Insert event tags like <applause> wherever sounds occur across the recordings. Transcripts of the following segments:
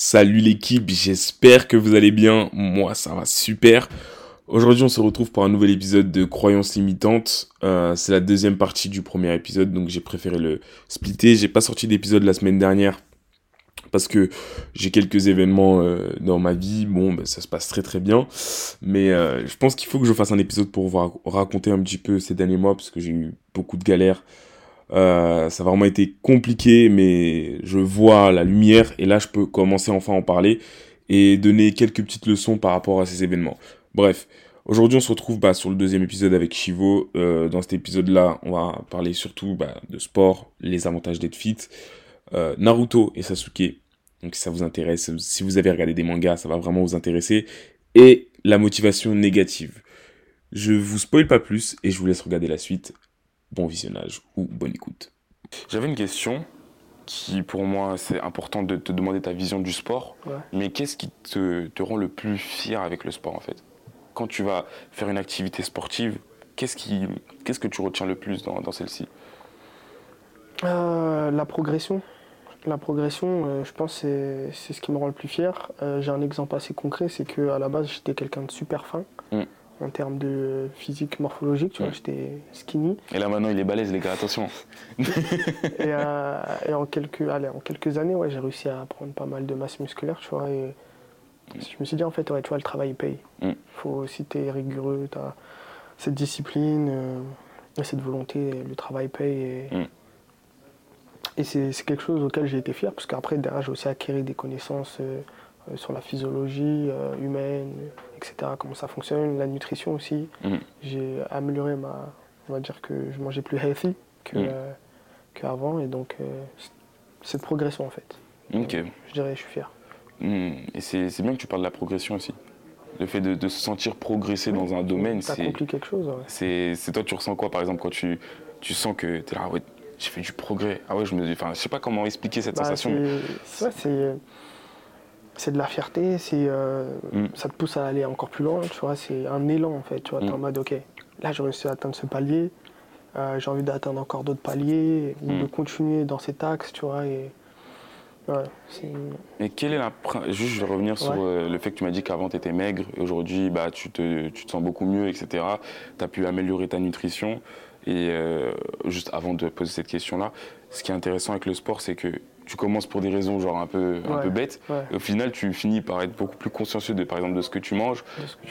Salut l'équipe, j'espère que vous allez bien. Moi, ça va super. Aujourd'hui, on se retrouve pour un nouvel épisode de Croyances limitantes. Euh, c'est la deuxième partie du premier épisode, donc j'ai préféré le splitter. J'ai pas sorti d'épisode la semaine dernière parce que j'ai quelques événements euh, dans ma vie. Bon, ben, ça se passe très très bien, mais euh, je pense qu'il faut que je fasse un épisode pour vous raconter un petit peu ces derniers mois parce que j'ai eu beaucoup de galères euh, ça a vraiment été compliqué, mais je vois la lumière et là je peux commencer enfin à en parler et donner quelques petites leçons par rapport à ces événements. Bref, aujourd'hui on se retrouve bah, sur le deuxième épisode avec Shivo. Euh, dans cet épisode-là, on va parler surtout bah, de sport, les avantages d'être fit, euh, Naruto et Sasuke. Donc si ça vous intéresse, si vous avez regardé des mangas, ça va vraiment vous intéresser. Et la motivation négative. Je vous spoil pas plus et je vous laisse regarder la suite bon visionnage ou bonne écoute. J'avais une question qui, pour moi, c'est important de te demander ta vision du sport. Mais qu'est-ce qui te, te, rend le plus fier avec le sport, en fait? Quand tu vas faire une activité sportive, qu'est-ce, qui, qu'est-ce que tu retiens le plus dans, dans celle-ci? Euh, La progression. La progression, euh, je pense, c'est, c'est ce qui me rend le plus fier. Euh, j'ai un exemple assez concret, c'est qu'à la base, j'étais quelqu'un de super fin. Mm en termes de physique morphologique, tu vois, j'étais skinny. Et là maintenant il est balèze les gars, attention. <laughs> Euh, et, en, quelques, allez, en quelques années, ouais, j'ai réussi à prendre pas mal de masse musculaire, tu vois, et je me suis dit en fait, ouais, tu vois, le travail paye. Mm. Faut, si tu es rigoureux, tu as cette discipline, euh, cette volonté, le travail paye. Et, mm. et c'est quelque chose auquel j'ai été fier, parce qu'après, derrière, j'ai aussi acquis des connaissances euh, sur la physiologie humaine etc. Comment ça fonctionne, la nutrition aussi. Mhm. J'ai amélioré ma. On va dire que je mangeais plus healthy mhm. qu'avant. et donc, euh, cette progression en fait. Ok. je dirais, je suis fier. Mhm. Et c'est bien que tu parles de la progression aussi. Le fait de, se sentir progresser dans un domaine, c'est. Quelque chose. C'est toi, tu ressens quoi par exemple quand tu, tu sens que tu es là, ouais, j'ai fait du progrès. Ah ouais, je me enfin, je sais pas comment expliquer cette bah, sensation. C'est c'est de la fierté, c'est euh, mm. ça te pousse à aller encore plus loin, tu vois, c'est un élan en fait, tu vois, es en mm. mode ok, là j'ai réussi à atteindre ce palier, euh, j'ai envie d'atteindre encore d'autres paliers, ou de mm. continuer dans cet axe, tu vois, et et quelle est la. Juste, je vais revenir sur euh, le fait que tu m'as dit qu'avant tu étais maigre et aujourd'hui bah, tu, te, tu te sens beaucoup mieux, etc. Tu as pu améliorer ta nutrition. Et juste avant de poser cette question-là, ce qui est intéressant avec le sport, c'est que tu commences pour des raisons genre un peu, un peu bêtes. Et au final, tu finis par être beaucoup plus consciencieux de, par exemple, de ce que tu manges,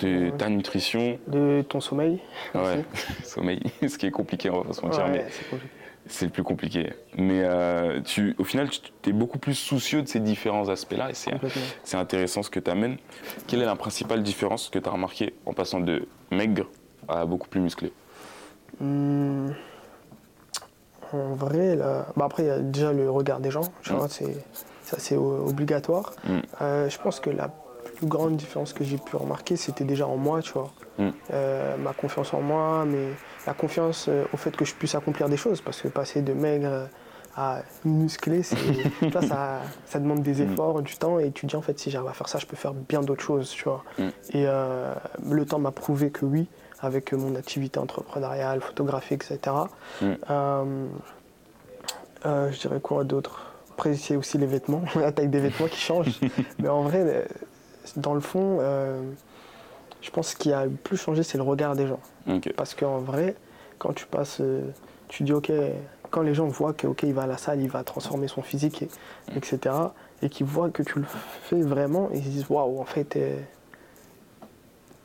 de, ta nutrition. De ton sommeil. Ouais, <laughs> sommeil. <laughs> ce qui est compliqué, on va pas se mentir. mais c'est le plus compliqué. Mais euh, tu, au final, tu es beaucoup plus soucieux de ces différents aspects-là. Et c'est intéressant ce que tu amènes. Quelle est la principale différence que tu as remarqué en passant de maigre à beaucoup plus musclé? Hmm. En vrai, là... bah après, il y a déjà le regard des gens. Mm. c'est, ça, c'est obligatoire. Mm. Euh, je pense que la plus grande différence que j'ai pu remarquer, c'était déjà en moi, tu vois. Mm. Euh, ma confiance en moi, mais la confiance euh, au fait que je puisse accomplir des choses. Parce que passer de maigre à musclé, <laughs> ça, ça, demande des efforts, du temps. Et tu dis, en fait, si j'arrive à faire ça, je peux faire bien d'autres choses, tu vois. Et le temps m'a prouvé que oui avec mon activité entrepreneuriale, photographique, etc. Mm. Euh, euh, je dirais quoi d'autre? Après, aussi les vêtements, <laughs> la taille des vêtements qui change. <laughs> Mais en vrai, euh, dans le fond, je pense qu'il a le plus changé, c'est le regard des gens. Parce qu'en vrai, quand tu passes, tu dis, OK, quand les gens voient qu'il va à la salle, il va transformer son physique, etc., et qu'ils voient que tu le fais vraiment, ils se disent, waouh, en fait,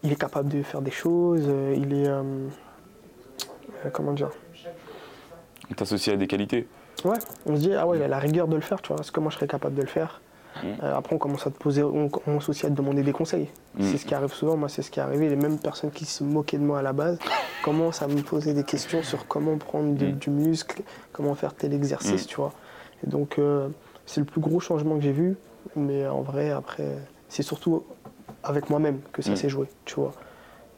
il est capable de faire des choses, euh, il est. Euh, euh, comment dire? Il t'associe à des qualités Ouais, on se dit, ah ouais, il a la rigueur de le faire, tu vois, est-ce que moi je serais capable de le faire mmh. Après, on commence à te poser, on commence aussi à te demander des conseils. Mmh. C'est ce qui arrive souvent, moi, c'est ce qui est arrivé. Les mêmes personnes qui se moquaient de moi à la base <laughs> commencent à me poser des questions sur comment prendre mmh. du muscle, comment faire tel exercice, tu vois. Et donc, c'est le plus gros changement que j'ai vu, mais en vrai, après, c'est surtout avec moi-même que ça mm. s'est joué, tu vois.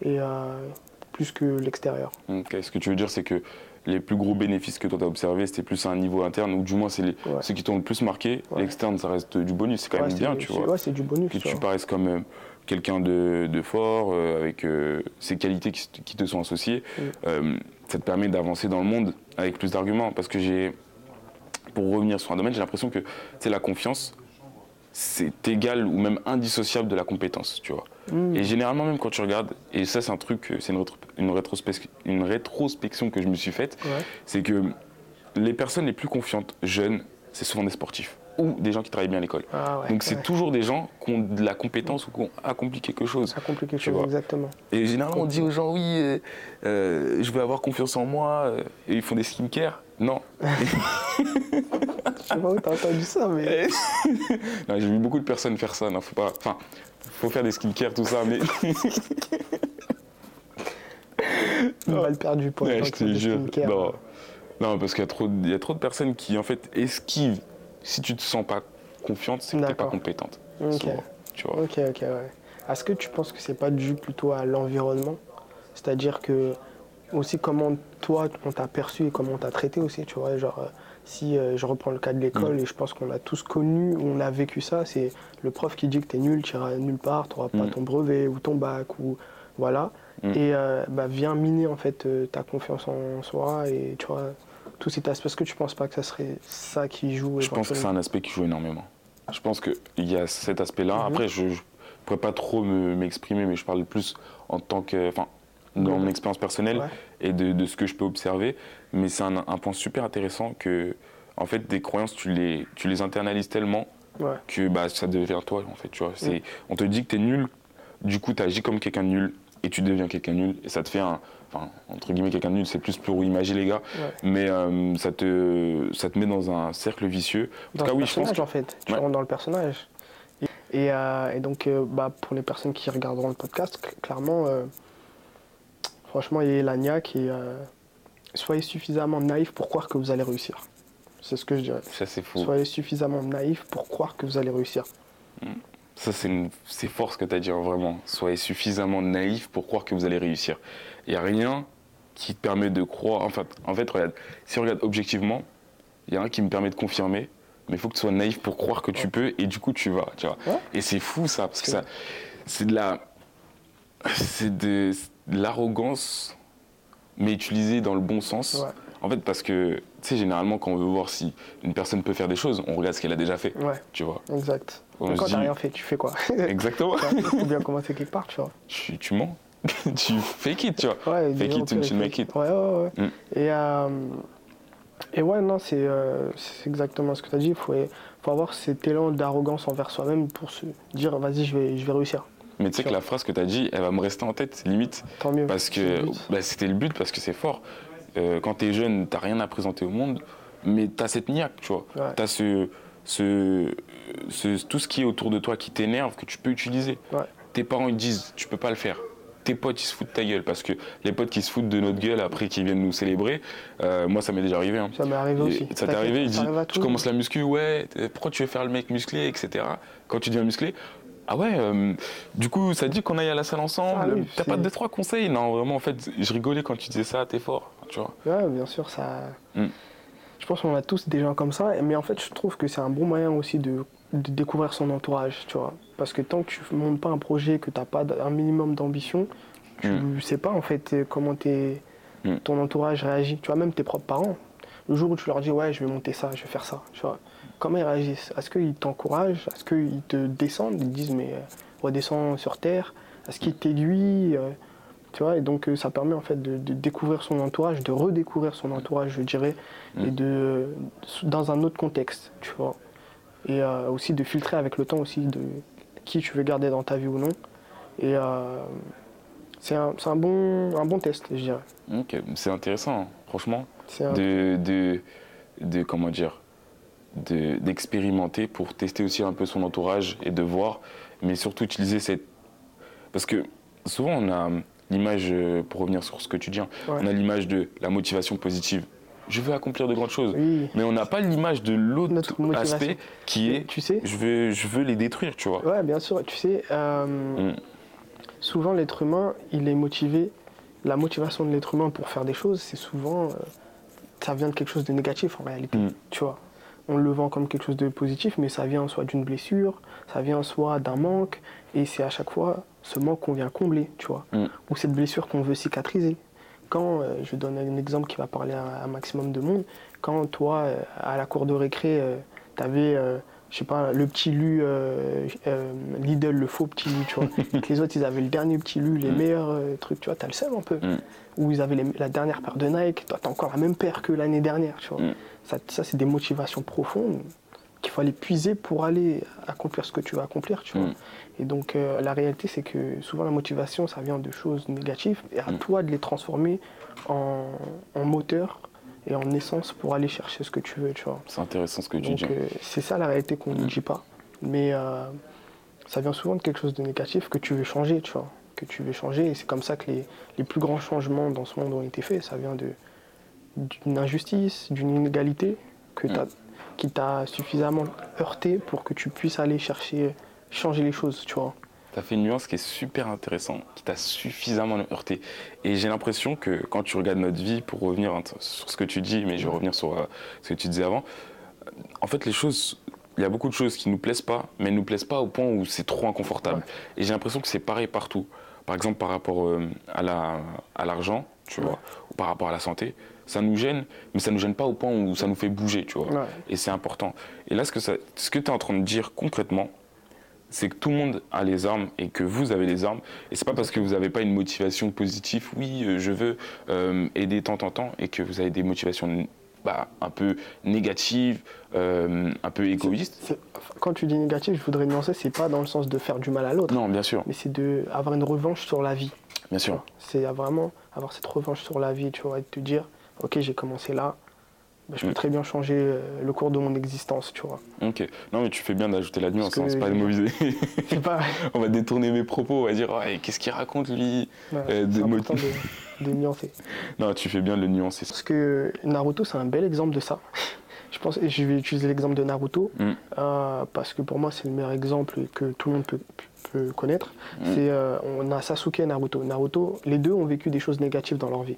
Et euh, plus que l'extérieur. Ce que tu veux dire, c'est que les plus gros bénéfices que toi tu as observés, c'était plus à un niveau interne, ou du moins c'est ceux qui t'ont le plus marqué. L'externe, ça reste du bonus, c'est quand même bien, tu vois. Ouais, c'est du bonus. Que tu, paraisses comme euh, quelqu'un de, de, fort, euh, avec ces qualités qui, qui, te sont associées. Mm. ça te permet d'avancer dans le monde avec plus d'arguments. Parce que j'ai, pour revenir sur un domaine, j'ai l'impression que c'est la confiance c'est égal ou même indissociable de la compétence, tu vois. Hmm. Et généralement, même quand tu regardes, et ça, c'est un truc, c'est une, rétro- une, rétrospec- une rétrospection que je me suis faite, Ouais. c'est que les personnes les plus confiantes, jeunes, c'est souvent des sportifs ou des gens qui travaillent bien à l'école. Ah ouais. Donc c'est ouais. toujours des gens qui ont de la compétence ou qui ont accompli quelque chose. Ça complique quelque chose, vois. exactement. Et généralement, on dit aux gens, oui, euh, euh, je veux avoir confiance en moi, euh, et ils font des skincare. Non. Je sais pas où t'as entendu ça, mais. <laughs> Non, J'ai vu beaucoup de personnes faire ça. Non, faut pas. Enfin, faut faire des skincare, tout ça, mais. <laughs> Ouais, je te jure. skincare. Non. Non, parce qu'il y, a trop de- y a trop de personnes qui, en fait, esquivent. Si tu te sens pas confiante, c'est que t'es pas compétente. Ok. souvent, tu vois. Ok, ok, ouais. Est-ce que tu penses que c'est pas dû plutôt à l'environnement? C'est-à-dire que aussi comment toi on t'a perçu et comment on t'a traité aussi, tu vois, genre euh, si euh, je reprends le cas de Mm. l'école et je pense qu'on l'a tous connu, on a vécu ça, c'est le prof qui dit que t'es nul, tu iras nulle part, tu n'auras pas Mm. ton brevet ou ton bac ou voilà, Mm. et euh, bah, vient miner en fait euh, ta confiance en soi et tu vois tout cet aspect. Est-ce que tu penses pas que ça serait ça qui joue Je pense que c'est un aspect qui joue énormément. Je pense qu'il y a cet aspect-là. Mhm. Après, je ne pourrais pas trop me- m'exprimer, mais je parle plus en tant que. Enfin, dans mon expérience personnelle Ouais. et de, de ce que je peux observer. Mais c'est un, un point super intéressant que, en fait, des croyances, tu les, tu les internalises tellement Ouais. que bah, ça devient toi, en fait. Tu vois. Mm. C'est, On te dit que tu es nul, du coup, tu agis comme quelqu'un de nul et tu deviens quelqu'un nul. Et ça te fait un. Enfin, entre guillemets, quelqu'un nul, c'est plus pour imaginer les gars. Ouais. Mais euh, ça, te, ça te met dans un cercle vicieux. En dans tout cas, oui, je pense personnage que- en fait. Tu Ouais. rentres dans le personnage. Et, et, euh, et donc, euh, bah, pour les personnes qui regarderont le podcast, cl- clairement, franchement, il y a Elania qui soyez suffisamment naïf pour croire que vous allez réussir. C'est ce que je dirais. Ça, c'est fou. Soyez suffisamment naïf pour croire que vous allez réussir. Ça, c'est fort ce que tu as dit, hein, vraiment. Soyez suffisamment naïf pour croire que vous allez réussir. Il n'y a rien qui te permet de croire. En fait, en fait regarde, si on regarde objectivement, il y a rien qui me permet de confirmer, mais il faut que tu sois naïf pour croire que tu peux, et du coup, tu vas. Tu vois. Ouais. Et c'est fou, ça, parce que C'est- ça, c'est de la. C'est de, de l'arrogance, mais utilisée dans le bon sens. Ouais. En fait, parce que, tu sais, généralement, quand on veut voir si une personne peut faire des choses, on regarde ce qu'elle a déjà fait. Ouais, Tu vois. exact. On Donc, se quand t'as dit- rien fait, tu fais quoi? <laughs> Exactement. <laughs> Il faut bien commencer quelque part, tu vois. tu, tu mens. <laughs> tu fake it, tu vois. Ouais, Fake it until il make it. Ouais, ouais, ouais. Mm. Et, euh, et ouais, non, c'est euh, exactement ce que tu as dit. Il faut, faut avoir cet élan d'arrogance envers soi-même pour se dire, vas-y, je vais, je vais réussir. Mais tu sais que la phrase que tu as dit, elle va me rester en tête, limite. Tant mieux. Parce que bah, c'était le but, parce que c'est fort. Euh, quand tu es jeune, tu rien à présenter au monde, mais tu as cette niaque, tu vois. Ouais. Tu as ce, ce, ce- tout ce qui est autour de toi qui t'énerve, que tu peux utiliser. Ouais. Tes parents, ils disent, tu peux pas le faire. Tes potes, ils se foutent de ta gueule. Parce que les potes qui se foutent de notre gueule après qu'ils viennent nous célébrer, euh, moi, ça m'est déjà arrivé. hein. Ça m'est arrivé Et aussi. Ça t'est arrivé, il dit, tu commences la muscu, ouais, pourquoi tu veux faire le mec musclé, etc. Quand tu deviens musclé, ah ouais, euh, du coup, ça dit qu'on aille à la salle ensemble, Ah t'as pas deux, trois conseils Non, vraiment, en fait, je rigolais quand tu disais ça, t'es fort, tu vois. Ouais, bien sûr, ça. Mm. Je pense qu'on a tous des gens comme ça, mais en fait, je trouve que c'est un bon moyen aussi de, de découvrir son entourage, tu vois. Parce que tant que tu ne montes pas un projet, que tu n'as pas un minimum d'ambition, tu ne sais pas en fait euh, comment t'es- Mm. ton entourage réagit. Tu vois, même tes propres parents. Le jour où tu leur dis, ouais, je vais monter ça, je vais faire ça, tu vois, comment ils réagissent? Est-ce qu'ils t'encouragent? Est-ce qu'ils te descendent? Ils te disent, mais euh, redescends sur terre Est-ce qu'ils t'aiguillent Euh, Tu vois, et donc euh, ça permet en fait de, de découvrir son entourage, de redécouvrir son entourage, je dirais, et Mm. de dans un autre contexte, tu vois? Et euh, aussi de filtrer avec le temps aussi de qui tu veux garder dans ta vie ou non. Et euh, c'est un, un bon, un bon test, je dirais. Ok, c'est intéressant, hein, franchement, de, de, de, comment dire, de- d'expérimenter pour tester aussi un peu son entourage et de voir, mais surtout utiliser cette... Parce que souvent on a l'image, euh, pour revenir sur ce que tu dis, hein, Ouais. on a l'image de la motivation positive. Je veux accomplir de grandes choses. Oui. Mais on n'a pas l'image de l'autre aspect qui est Tu sais je veux, je veux les détruire, tu vois. Ouais, bien sûr. Tu sais, euh, Mm. souvent l'être humain, il est motivé. La motivation de l'être humain pour faire des choses, c'est souvent. euh, ça vient de quelque chose de négatif en réalité. Mm. Tu vois. On le vend comme quelque chose de positif, mais ça vient soit d'une blessure, ça vient soit d'un manque, et c'est à chaque fois ce manque qu'on vient combler, tu vois. Mm. Ou cette blessure qu'on veut cicatriser. Quand, euh, je donne un exemple qui va parler à un maximum de monde, quand toi, euh, à la cour de récré, tu avais, je sais pas, le petit lu euh, euh, Lidl, le faux petit lu, tu vois. <laughs> les autres, ils avaient le dernier petit lu, les mm. meilleurs euh, trucs, tu vois, t'as le seul un peu. Mm. Ou ils avaient la dernière paire de Nike, toi, t'as encore la même paire que l'année dernière, tu vois. Mm. Ça, ça c'est des motivations profondes qu'il faut aller puiser pour aller accomplir ce que tu veux accomplir, tu vois. Et donc, la réalité, c'est que souvent, la motivation, ça vient de choses négatives, et à toi de les transformer en, en moteur et en essence pour aller chercher ce que tu veux, tu vois. C'est intéressant ce que tu dis. Euh, c'est ça la réalité qu'on ne dit pas. Mais euh, ça vient souvent de quelque chose de négatif que tu veux changer, tu vois. Que tu veux changer. Et c'est comme ça que les, les, plus grands changements dans ce monde ont été faits. Ça vient d'une injustice, d'une inégalité que qui t'a suffisamment heurté pour que tu puisses aller chercher, changer les choses, tu vois tu as fait une nuance qui est super intéressante, qui t'a suffisamment heurté. Et j'ai l'impression que quand tu regardes notre vie, pour revenir sur ce que tu dis, mais je vais revenir sur euh, ce que tu disais avant, en fait, les choses, il y a beaucoup de choses qui nous plaisent pas, mais elles nous plaisent pas au point où c'est trop inconfortable. Et j'ai l'impression que c'est pareil partout. Par exemple, par rapport euh, à la, à l'argent, tu vois, ou par rapport à la santé, ça nous gêne, mais ça nous gêne pas au point où ça nous fait bouger, tu vois. Et c'est important. Et là, ce que, ça, ce que tu es en train de dire concrètement, c'est que tout le monde a les armes et que vous avez les armes. Et c'est pas parce que vous n'avez pas une motivation positive, oui, euh, je veux euh, aider tant, tant, tant, et que vous avez des motivations bah, un peu négatives, euh, un peu égoïstes. quand tu dis négatif, je voudrais nuancer, c'est pas dans le sens de faire du mal à l'autre. Non, bien sûr. Mais c'est d'avoir une revanche sur la vie. Bien sûr. C'est vraiment avoir cette revanche sur la vie, tu vois, et te dire, ok, j'ai commencé là, bah, je peux mm. très bien changer euh, le cours de mon existence, tu vois. Ok. Non, mais tu fais bien d'ajouter la nuance, hein, c'est pas le mauvais. <laughs> pas. on va détourner mes propos, on va dire, qu'est-ce qu'il raconte lui euh, de, <laughs> de, nuancer. Non, tu fais bien de le nuancer. Parce que Naruto, c'est un bel exemple de ça. je pense, et je vais utiliser l'exemple de Naruto, mm. euh, parce que pour moi, c'est le meilleur exemple que tout le monde peut, connaître. Mm. C'est, on a Sasuke et Naruto. Naruto, les deux ont vécu des choses négatives dans leur vie.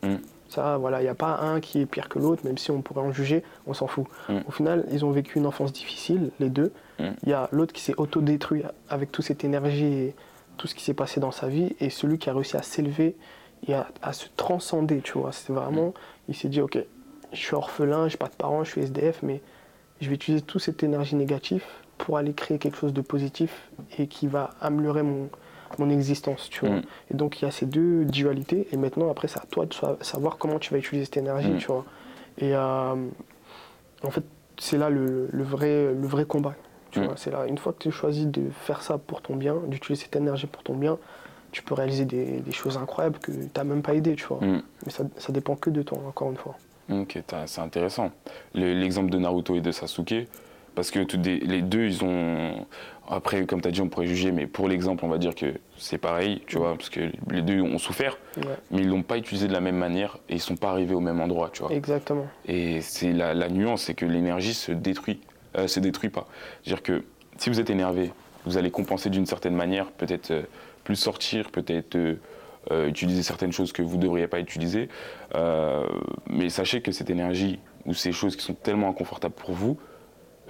Ça, voilà, il n'y a pas un qui est pire que l'autre, même si on pourrait en juger, on s'en fout. Mm. Au final, ils ont vécu une enfance difficile, les deux. Mm. Il y a l'autre qui s'est autodétruit avec toute cette énergie et tout ce qui s'est passé dans sa vie, et celui qui a réussi à s'élever et à, se transcender, tu vois. C'est vraiment, mm. il s'est dit, ok, je suis orphelin, j'ai pas de parents, je suis SDF, mais je vais utiliser toute cette énergie négative pour aller créer quelque chose de positif et qui va améliorer mon, mon existence, tu vois. Mm. Et donc il y a ces deux dualités, et maintenant après c'est à toi de savoir comment tu vas utiliser cette énergie, mm. tu vois. Et euh, en fait, c'est là le, vrai, le vrai combat, tu mm. vois. C'est là, une fois que tu choisis de faire ça pour ton bien, d'utiliser cette énergie pour ton bien, tu peux réaliser des, choses incroyables que tu n'as même pas aidé, tu vois. Mais ça, ça dépend que de toi, encore une fois. Ok, c'est intéressant. L'exemple de Naruto et de Sasuke, parce que les deux, ils ont. Après, comme tu as dit, on pourrait juger, mais pour l'exemple, on va dire que c'est pareil, tu vois, parce que les deux ont souffert, mais ils l'ont pas utilisé de la même manière et ils sont pas arrivés au même endroit, tu vois. Exactement. Et c'est la, nuance, c'est que l'énergie se détruit, euh, se détruit pas. C'est-à-dire que si vous êtes énervé, vous allez compenser d'une certaine manière, peut-être euh, plus sortir, peut-être euh, utiliser certaines choses que vous ne devriez pas utiliser. mais sachez que cette énergie ou ces choses qui sont tellement inconfortables pour vous,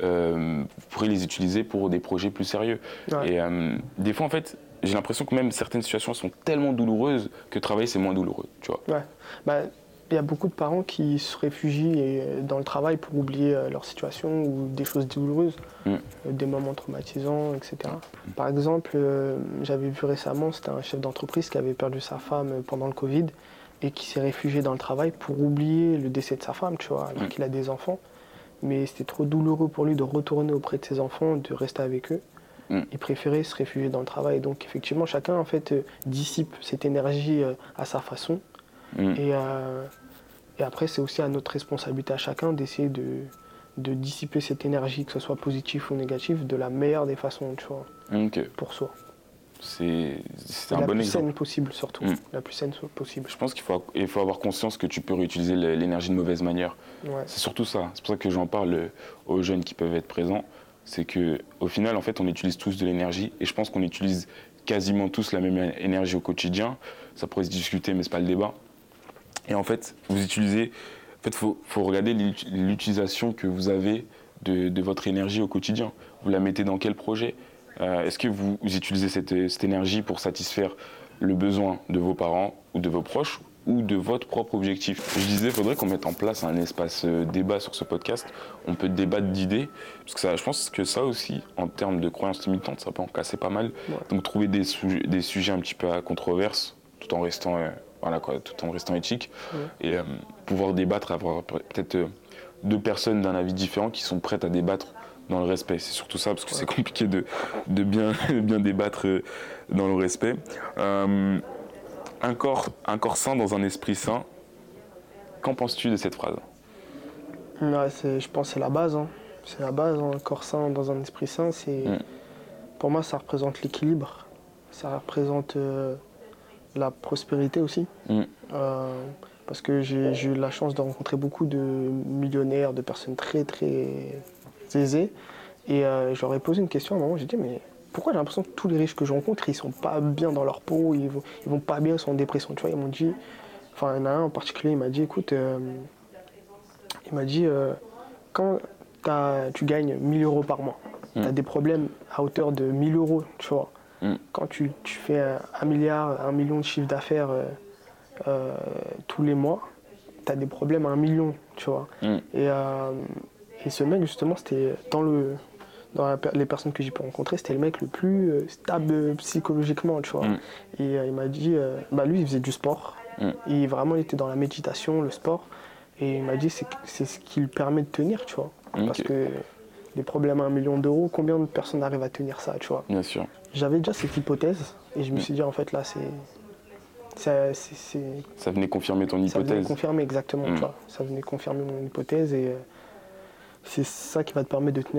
euh, vous pourrez les utiliser pour des projets plus sérieux. Et euh, des fois, en fait, j'ai l'impression que même certaines situations sont tellement douloureuses que travailler, c'est moins douloureux, tu vois. Ouais. Bah, il y a beaucoup de parents qui se réfugient euh, dans le travail pour oublier leur situation ou des choses douloureuses, mm. des moments traumatisants, etc. Mm. Par exemple, j'avais vu récemment, c'était un chef d'entreprise qui avait perdu sa femme pendant le Covid et qui s'est réfugié dans le travail pour oublier le décès de sa femme, tu vois, alors mm. qu'il a des enfants mais c'était trop douloureux pour lui de retourner auprès de ses enfants, de rester avec eux. Mm. Il préférait se réfugier dans le travail. Donc effectivement, chacun en fait euh, dissipe cette énergie euh, à sa façon. Mm. Et, euh, et, après, c'est aussi à notre responsabilité à chacun d'essayer de, de, dissiper cette énergie, que ce soit positif ou négatif, de la meilleure des façons, tu vois, pour soi. C'est un bon exemple. La plus saine possible, surtout. Mm. La plus saine possible. Je pense qu'il faut, il faut avoir conscience que tu peux réutiliser l'énergie de mauvaise manière. C'est surtout ça. C'est pour ça que j'en parle euh, aux jeunes qui peuvent être présents. C'est que au final, en fait, on utilise tous de l'énergie. Et je pense qu'on utilise quasiment tous la même énergie au quotidien. Ça pourrait se discuter, mais c'est pas le débat. Et en fait, vous utilisez. En fait, il faut, faut, regarder l'utilisation que vous avez de, de votre énergie au quotidien. Vous la mettez dans quel projet? Euh, est-ce que vous, utilisez cette, énergie pour satisfaire le besoin de vos parents ou de vos proches ou de votre propre objectif? Je disais, il faudrait qu'on mette en place un espace euh, débat sur ce podcast. On peut débattre d'idées, parce que ça, je pense que ça aussi, en termes de croyances limitantes, ça peut en casser pas mal. Donc trouver des, des sujets un petit peu à controverse, tout en restant, euh, voilà quoi, tout en restant éthique, et pouvoir débattre, avoir peut-être deux personnes d'un avis différent qui sont prêtes à débattre dans le respect. C'est surtout ça, parce que c'est compliqué de, de bien, <laughs> bien débattre euh, dans le respect. Euh, un, corps, un corps sain dans un esprit sain, qu'en penses-tu de cette phrase? Ouais, Je pense que c'est la base. Hein. C'est la base, hein. un corps sain dans un esprit sain. C'est, mm. Pour moi, ça représente l'équilibre. Ça représente euh, la prospérité aussi. Mm. parce que j'ai eu la chance de rencontrer beaucoup de millionnaires, de personnes très très aisés. Et euh, j'aurais posé une question à un moment, j'ai dit, mais pourquoi j'ai l'impression que tous les riches que je rencontre, ils sont pas bien dans leur peau, ils vont, ils vont pas bien, ils sont en dépression. Tu vois, ils m'ont dit, enfin, il y en a un en particulier, il m'a dit, écoute, euh, il m'a dit, euh, quand tu gagnes 1000 euros par mois, mm. tu as des problèmes à hauteur de 1000 euros, tu vois. Mm. Quand tu, tu, fais un, milliard, un million de chiffre d'affaires tous les mois, tu as des problèmes à un million, tu vois. Mm. Et et ce mec, justement, c'était dans le dans les personnes que j'ai pu rencontrer, c'était le mec le plus euh, stable psychologiquement, tu vois. Mm. Et euh, il m'a dit, euh, bah lui, il faisait du sport. Mm. Et vraiment, il était dans la méditation, le sport. Et il m'a dit, c'est ce qui lui permet de tenir, tu vois. Parce que des problèmes à un million d'euros, combien de personnes arrivent à tenir ça, tu vois? Bien sûr. J'avais déjà cette hypothèse et je me mm. suis dit, en fait, là, c'est. Ça, ça venait confirmer ton hypothèse. Ça venait confirmer exactement, tu vois. Ça venait confirmer mon hypothèse et c'est ça qui va te permettre de tenir